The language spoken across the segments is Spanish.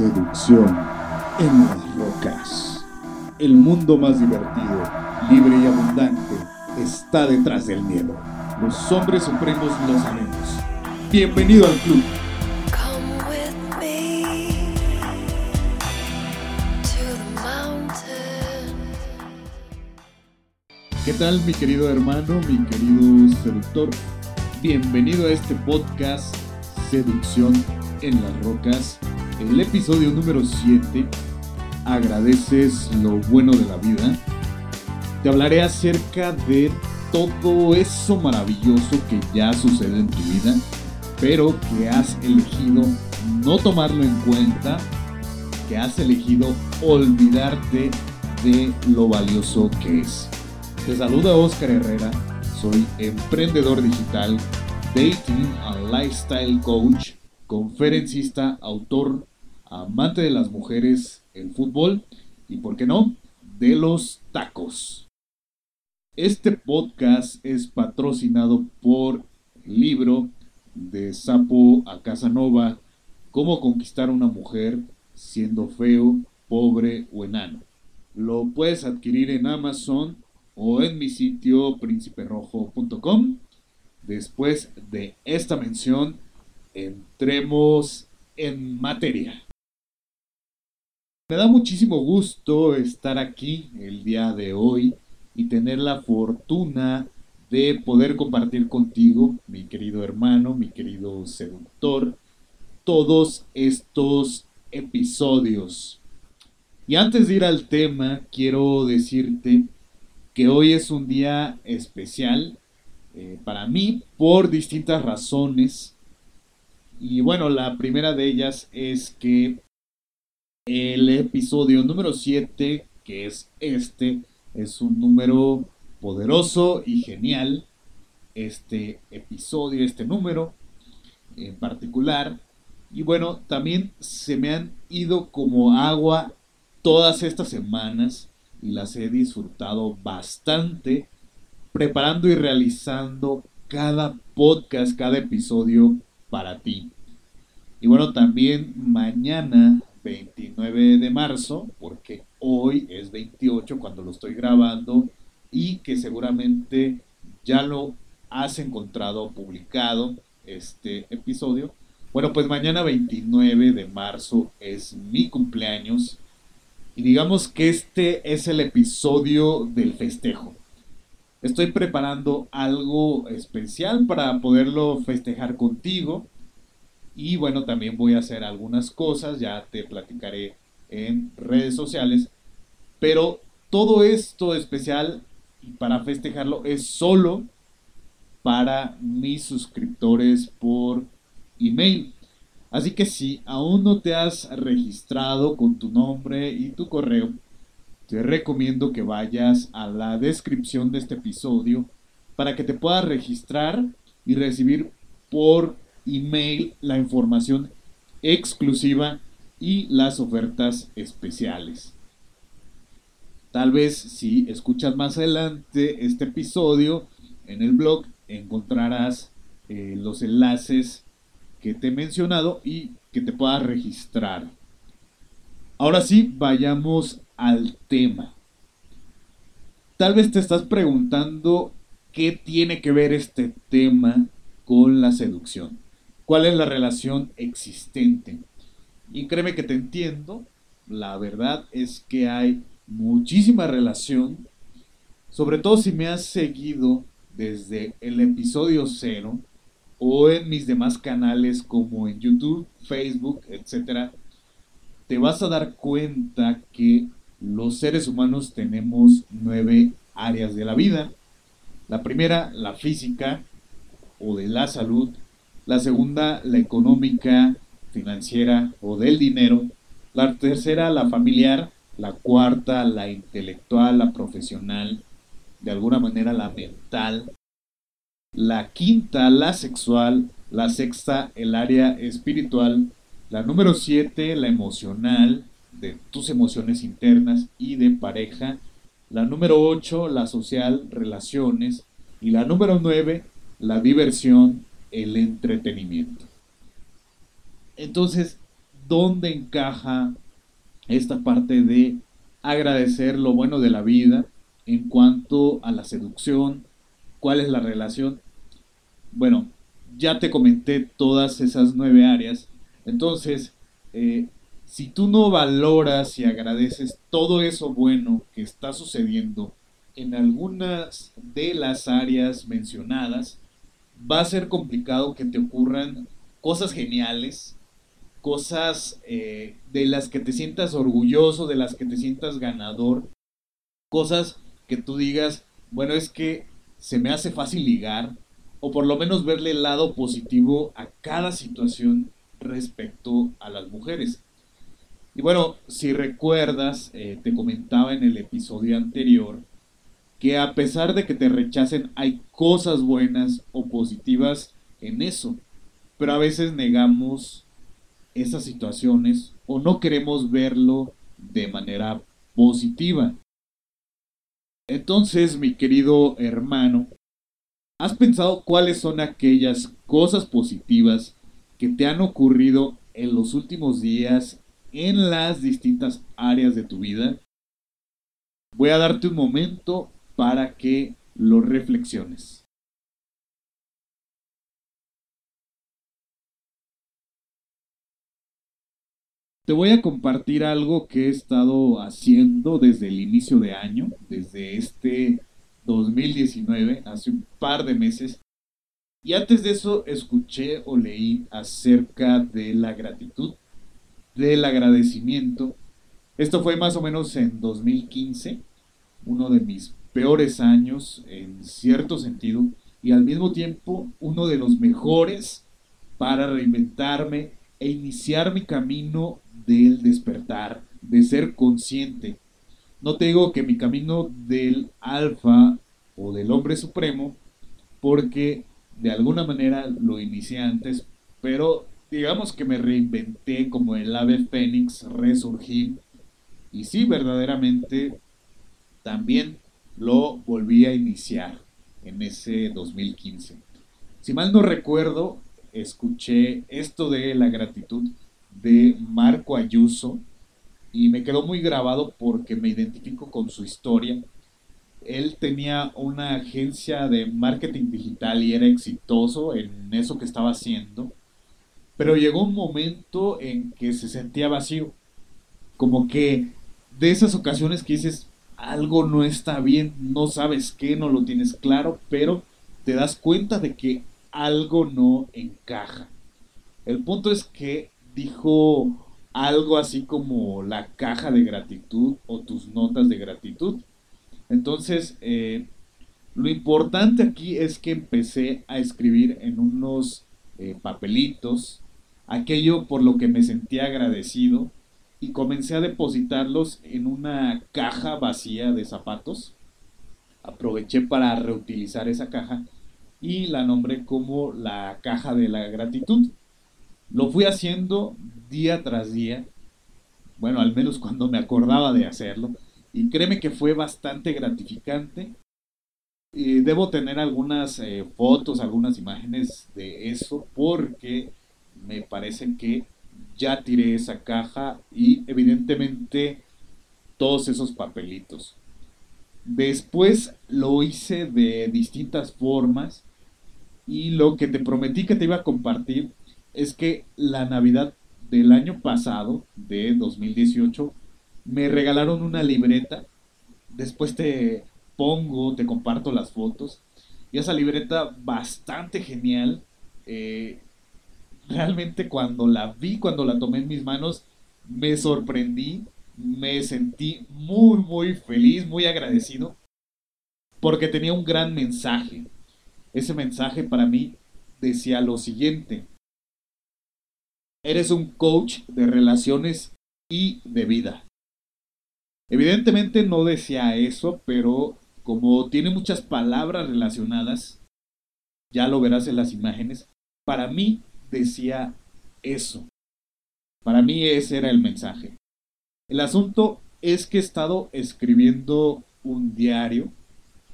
Seducción en las rocas. El mundo más divertido, libre y abundante está detrás del miedo. Los hombres supremos lo sabemos. Bienvenido al club. ¿Qué tal mi querido hermano, mi querido seductor? Bienvenido a este podcast Seducción en las Rocas, el episodio número 7. Agradeces lo bueno de la vida. Te hablaré acerca de todo eso maravilloso que ya sucede en tu vida, pero que has elegido no tomarlo en cuenta, que has elegido olvidarte de lo valioso que es. Te saluda Oscar Herrera, soy emprendedor digital, dating and lifestyle coach, conferencista, autor, amante de las mujeres, el fútbol y, por qué no, de los tacos. Este podcast es patrocinado por el libro de Sapo a Casanova, Cómo conquistar a una mujer siendo feo, pobre o enano. Lo puedes adquirir en Amazon o en mi sitio prínciperojo.com. Después de esta mención, entremos en materia. Me da muchísimo gusto estar aquí el día de hoy y tener la fortuna de poder compartir contigo, mi querido hermano, mi querido seductor, todos estos episodios. Y antes de ir al tema, quiero decirte que hoy es un día especial eh, para mí por distintas razones. Y bueno, la primera de ellas es que el episodio número 7, que es este, es un número poderoso y genial. Este episodio, este número en particular. Y bueno, también se me han ido como agua todas estas semanas y las he disfrutado bastante preparando y realizando cada podcast, cada episodio para ti. Y bueno, también mañana 29 de marzo, porque hoy es 28 cuando lo estoy grabando y que seguramente ya lo has encontrado publicado este episodio. Bueno, pues mañana 29 de marzo es mi cumpleaños y digamos que este es el episodio del festejo. Estoy preparando algo especial para poderlo festejar contigo. Y bueno, también voy a hacer algunas cosas, ya te platicaré en redes sociales. Pero todo esto especial para festejarlo es solo para mis suscriptores por email. Así que si aún no te has registrado con tu nombre y tu correo, te recomiendo que vayas a la descripción de este episodio para que te puedas registrar y recibir por email la información exclusiva y las ofertas especiales. Tal vez si escuchas más adelante este episodio en el blog encontrarás eh, los enlaces que te he mencionado y que te puedas registrar. Ahora sí, vayamos al tema. Tal vez te estás preguntando qué tiene que ver este tema con la seducción. ¿Cuál es la relación existente? Y créeme que te entiendo. La verdad es que hay muchísima relación. Sobre todo si me has seguido desde el episodio cero o en mis demás canales como en YouTube, Facebook, etc., te vas a dar cuenta que los seres humanos tenemos nueve áreas de la vida. La primera, la física o de la salud. La segunda, la económica, financiera o del dinero. La tercera, la familiar. La cuarta, la intelectual, la profesional. De alguna manera, la mental la quinta la sexual, la sexta el área espiritual, la número siete la emocional, de tus emociones internas y de pareja, la número ocho la social, relaciones, y la número nueve la diversión, el entretenimiento. Entonces, dónde encaja esta parte de agradecer lo bueno de la vida en cuanto a la seducción, cuál es la relación. Bueno, ya te comenté todas esas nueve áreas. Entonces, eh, si tú no valoras y agradeces todo eso bueno que está sucediendo en algunas de las áreas mencionadas, va a ser complicado que te ocurran cosas geniales, cosas eh, de las que te sientas orgulloso, de las que te sientas ganador, cosas que tú digas, bueno, es que se me hace fácil ligar, o por lo menos verle el lado positivo a cada situación respecto a las mujeres. Y bueno, si recuerdas, eh, te comentaba en el episodio anterior que a pesar de que te rechacen hay cosas buenas o positivas en eso, pero a veces negamos esas situaciones o no queremos verlo de manera positiva. Entonces, mi querido hermano, ¿has pensado cuáles son aquellas cosas positivas que te han ocurrido en los últimos días en las distintas áreas de tu vida? Voy a darte un momento para que lo reflexiones. Te voy a compartir algo que he estado haciendo desde el inicio de año, desde este 2019, hace un par de meses. Y antes de eso escuché o leí acerca de la gratitud, del agradecimiento. Esto fue más o menos en 2015, uno de mis peores años en cierto sentido y al mismo tiempo uno de los mejores para reinventarme e iniciar mi camino del despertar, de ser consciente. No te digo que mi camino del alfa o del hombre supremo, porque de alguna manera lo inicié antes, pero digamos que me reinventé como el ave fénix, resurgí, y sí, verdaderamente también lo volví a iniciar en ese 2015. Si mal no recuerdo, escuché esto de la gratitud de Marco Ayuso y me quedó muy grabado porque me identifico con su historia. Él tenía una agencia de marketing digital y era exitoso en eso que estaba haciendo, pero llegó un momento en que se sentía vacío, como que de esas ocasiones que dices algo no está bien, no sabes qué, no lo tienes claro, pero te das cuenta de que algo no encaja. El punto es que dijo algo así como la caja de gratitud o tus notas de gratitud. Entonces, eh, lo importante aquí es que empecé a escribir en unos eh, papelitos aquello por lo que me sentía agradecido y comencé a depositarlos en una caja vacía de zapatos. Aproveché para reutilizar esa caja y la nombré como la caja de la gratitud. Lo fui haciendo día tras día, bueno, al menos cuando me acordaba de hacerlo, y créeme que fue bastante gratificante. Y debo tener algunas eh, fotos, algunas imágenes de eso, porque me parece que ya tiré esa caja y evidentemente todos esos papelitos. Después lo hice de distintas formas y lo que te prometí que te iba a compartir es que la Navidad del año pasado, de 2018, me regalaron una libreta. Después te pongo, te comparto las fotos. Y esa libreta bastante genial. Eh, realmente cuando la vi, cuando la tomé en mis manos, me sorprendí. Me sentí muy, muy feliz, muy agradecido. Porque tenía un gran mensaje. Ese mensaje para mí decía lo siguiente. Eres un coach de relaciones y de vida. Evidentemente no decía eso, pero como tiene muchas palabras relacionadas, ya lo verás en las imágenes, para mí decía eso. Para mí ese era el mensaje. El asunto es que he estado escribiendo un diario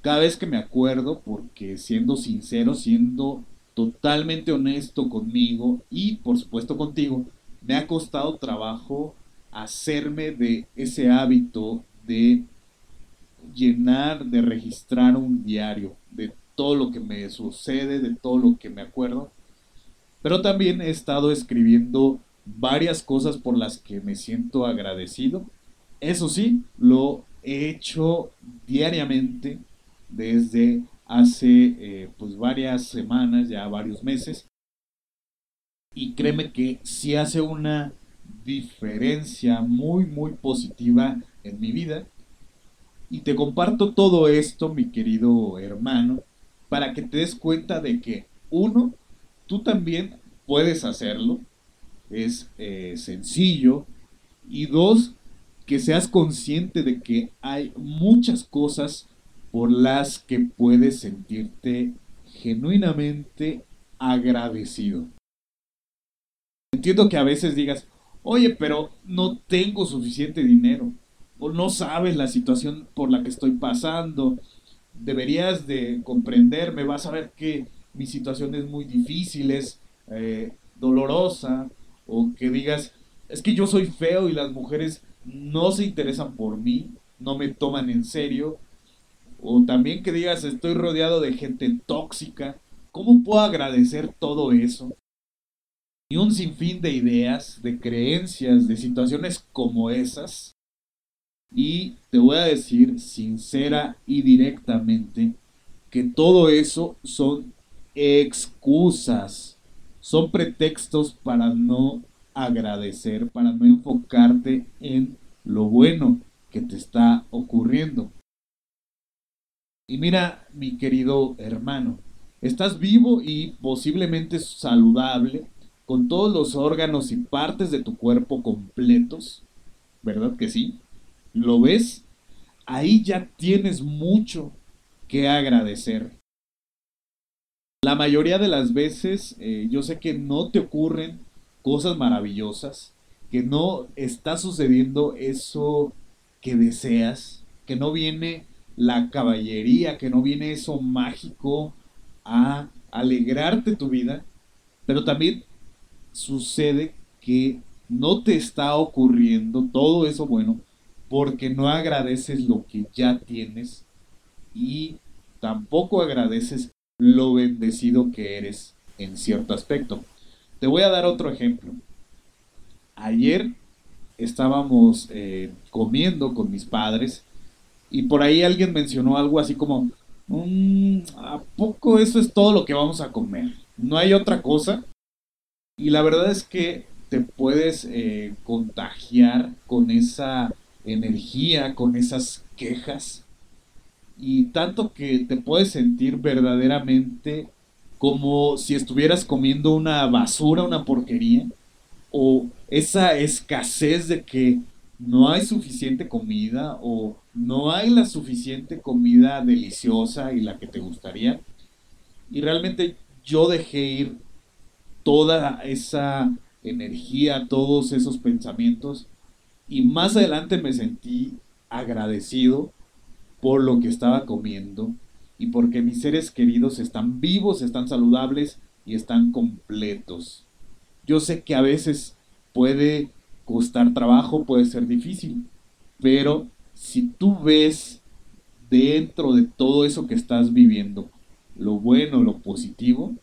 cada vez que me acuerdo, porque siendo sincero, siendo totalmente honesto conmigo y por supuesto contigo, me ha costado trabajo hacerme de ese hábito de llenar, de registrar un diario, de todo lo que me sucede, de todo lo que me acuerdo. Pero también he estado escribiendo varias cosas por las que me siento agradecido. Eso sí, lo he hecho diariamente desde hace eh, pues varias semanas, ya varios meses. Y créeme que sí hace una diferencia muy muy positiva en mi vida. Y te comparto todo esto, mi querido hermano, para que te des cuenta de que, uno, tú también puedes hacerlo, es eh, sencillo, y dos, que seas consciente de que hay muchas cosas por las que puedes sentirte genuinamente agradecido. Entiendo que a veces digas, oye, pero no tengo suficiente dinero, o no sabes la situación por la que estoy pasando, deberías de comprenderme, vas a ver que mi situación es muy difícil, eh, dolorosa, o que digas, es que yo soy feo y las mujeres no se interesan por mí, no me toman en serio, o también que digas, estoy rodeado de gente tóxica, ¿cómo puedo agradecer todo eso? Y un sinfín de ideas, de creencias, de situaciones como esas. Y te voy a decir sincera y directamente que todo eso son excusas, son pretextos para no agradecer, para no enfocarte en lo bueno que te está ocurriendo. Y mira, mi querido hermano, estás vivo y posiblemente saludable, con todos los órganos y partes de tu cuerpo completos, ¿verdad que sí? ¿Lo ves? Ahí ya tienes mucho que agradecer. La mayoría de las veces eh, yo sé que no te ocurren cosas maravillosas, que no está sucediendo eso que deseas, que no viene la caballería, que no viene eso mágico a alegrarte tu vida, pero también sucede que no te está ocurriendo todo eso bueno porque no agradeces lo que ya tienes y tampoco agradeces lo bendecido que eres en cierto aspecto. Te voy a dar otro ejemplo. Ayer estábamos eh, comiendo con mis padres y por ahí alguien mencionó algo así como, mm, ¿a poco eso es todo lo que vamos a comer? ¿No hay otra cosa? Y la verdad es que te puedes eh, contagiar con esa energía, con esas quejas. Y tanto que te puedes sentir verdaderamente como si estuvieras comiendo una basura, una porquería. O esa escasez de que no hay suficiente comida o no hay la suficiente comida deliciosa y la que te gustaría. Y realmente yo dejé ir toda esa energía, todos esos pensamientos y más adelante me sentí agradecido por lo que estaba comiendo y porque mis seres queridos están vivos, están saludables y están completos. Yo sé que a veces puede costar trabajo, puede ser difícil, pero si tú ves dentro de todo eso que estás viviendo, lo bueno, lo positivo,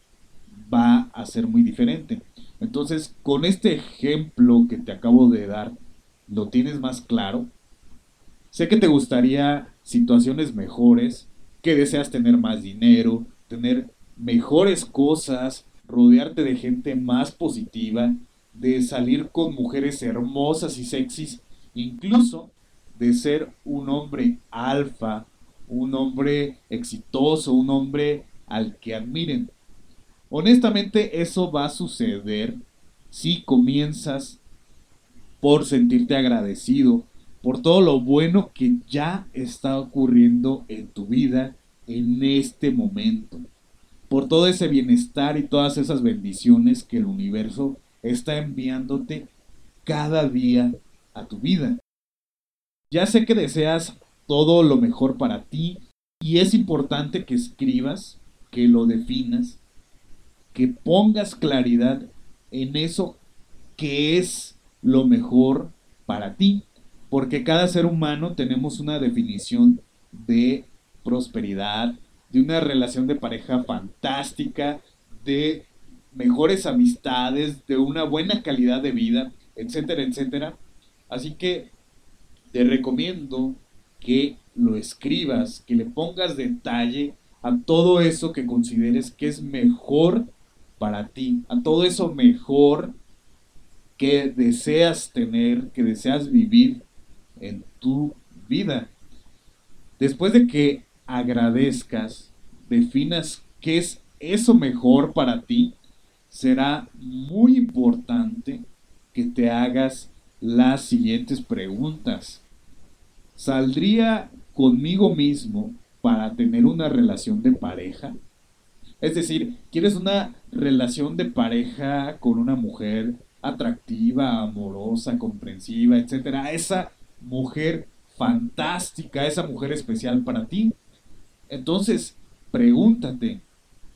va a ser muy diferente. Entonces, con este ejemplo que te acabo de dar, lo tienes más claro. Sé que te gustaría situaciones mejores, que deseas tener más dinero, tener mejores cosas, rodearte de gente más positiva, de salir con mujeres hermosas y sexys, incluso de ser un hombre alfa, un hombre exitoso, un hombre al que admiren. Honestamente eso va a suceder si comienzas por sentirte agradecido por todo lo bueno que ya está ocurriendo en tu vida en este momento, por todo ese bienestar y todas esas bendiciones que el universo está enviándote cada día a tu vida. Ya sé que deseas todo lo mejor para ti y es importante que escribas, que lo definas, que pongas claridad en eso qué es lo mejor para ti. Porque cada ser humano tenemos una definición de prosperidad, de una relación de pareja fantástica, de mejores amistades, de una buena calidad de vida, etcétera, etcétera. Así que te recomiendo que lo escribas, que le pongas detalle a todo eso que consideres que es mejor para ti, a todo eso mejor que deseas tener, que deseas vivir en tu vida. Después de que agradezcas, definas qué es eso mejor para ti, será muy importante que te hagas las siguientes preguntas. ¿Saldría conmigo mismo para tener una relación de pareja? Es decir, ¿quieres una relación de pareja con una mujer atractiva, amorosa, comprensiva, etcétera? Esa mujer fantástica, esa mujer especial para ti. Entonces, pregúntate,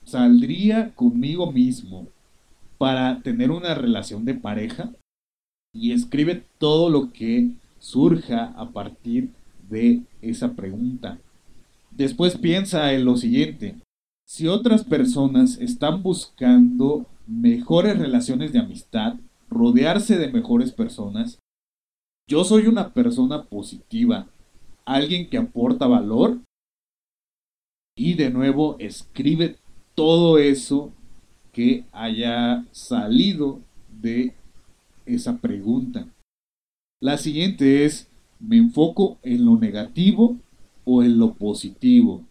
¿saldría conmigo mismo para tener una relación de pareja? Y escribe todo lo que surja a partir de esa pregunta. Después piensa en lo siguiente. Si otras personas están buscando mejores relaciones de amistad, rodearse de mejores personas, yo soy una persona positiva, alguien que aporta valor. Y de nuevo escribe todo eso que haya salido de esa pregunta. La siguiente es, ¿me enfoco en lo negativo o en lo positivo?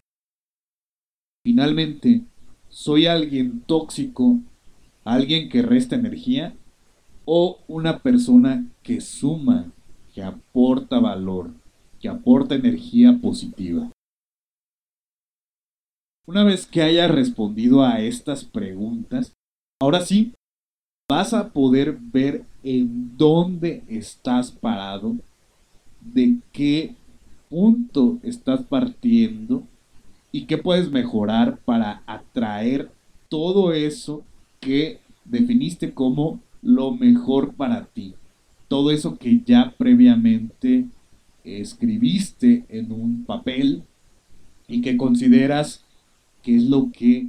Finalmente, ¿soy alguien tóxico, alguien que resta energía o una persona que suma que aporta valor, que aporta energía positiva. Una vez que hayas respondido a estas preguntas, ahora sí, vas a poder ver en dónde estás parado, de qué punto estás partiendo y qué puedes mejorar para atraer todo eso que definiste como lo mejor para ti todo eso que ya previamente escribiste en un papel y que consideras que es lo que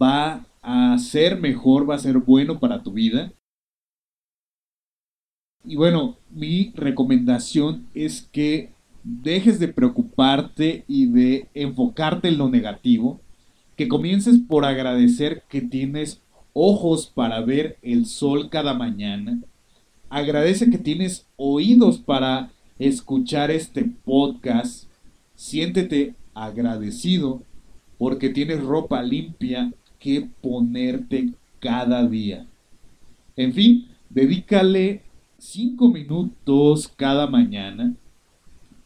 va a ser mejor, va a ser bueno para tu vida. Y bueno, mi recomendación es que dejes de preocuparte y de enfocarte en lo negativo, que comiences por agradecer que tienes ojos para ver el sol cada mañana, Agradece que tienes oídos para escuchar este podcast. Siéntete agradecido porque tienes ropa limpia que ponerte cada día. En fin, dedícale cinco minutos cada mañana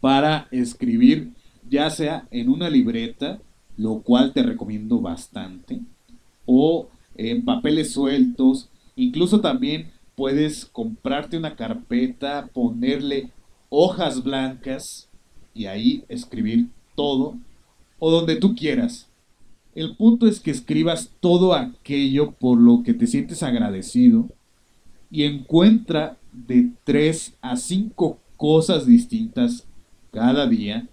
para escribir, ya sea en una libreta, lo cual te recomiendo bastante, o en papeles sueltos, incluso también puedes comprarte una carpeta, ponerle hojas blancas y ahí escribir todo o donde tú quieras. El punto es que escribas todo aquello por lo que te sientes agradecido y encuentra de tres a cinco cosas distintas cada día.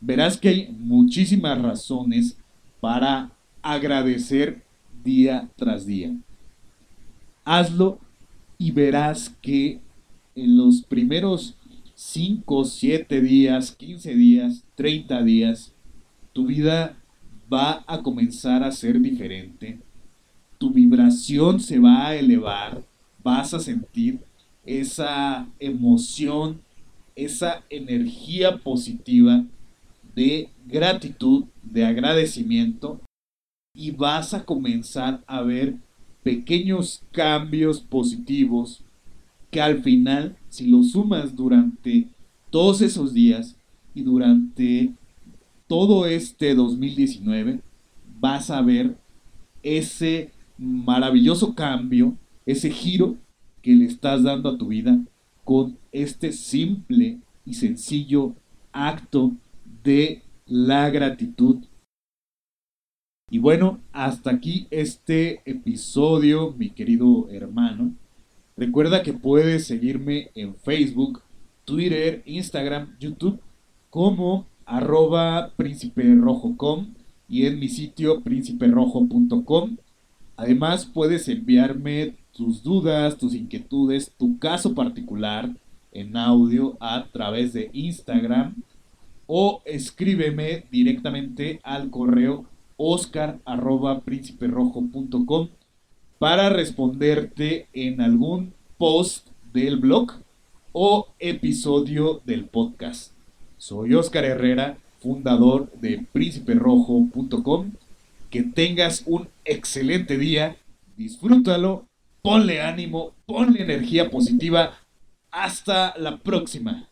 Verás que hay muchísimas razones para agradecer día tras día. Hazlo y verás que en los primeros 5, 7 días, 15 días, 30 días, tu vida va a comenzar a ser diferente. Tu vibración se va a elevar, vas a sentir esa emoción, esa energía positiva de gratitud, de agradecimiento y vas a comenzar a ver pequeños cambios positivos que al final, si los sumas durante todos esos días y durante todo este 2019, vas a ver ese maravilloso cambio, ese giro que le estás dando a tu vida con este simple y sencillo acto de la gratitud y bueno, hasta aquí este episodio, mi querido hermano. Recuerda que puedes seguirme en Facebook, Twitter, Instagram, YouTube como arroba prínciperojocom y en mi sitio prínciperojo.com. Además puedes enviarme tus dudas, tus inquietudes, tu caso particular en audio a través de Instagram o escríbeme directamente al correo oscar.prínciperojo.com para responderte en algún post del blog o episodio del podcast. Soy Oscar Herrera, fundador de prínciperojo.com. Que tengas un excelente día, disfrútalo, ponle ánimo, ponle energía positiva. Hasta la próxima.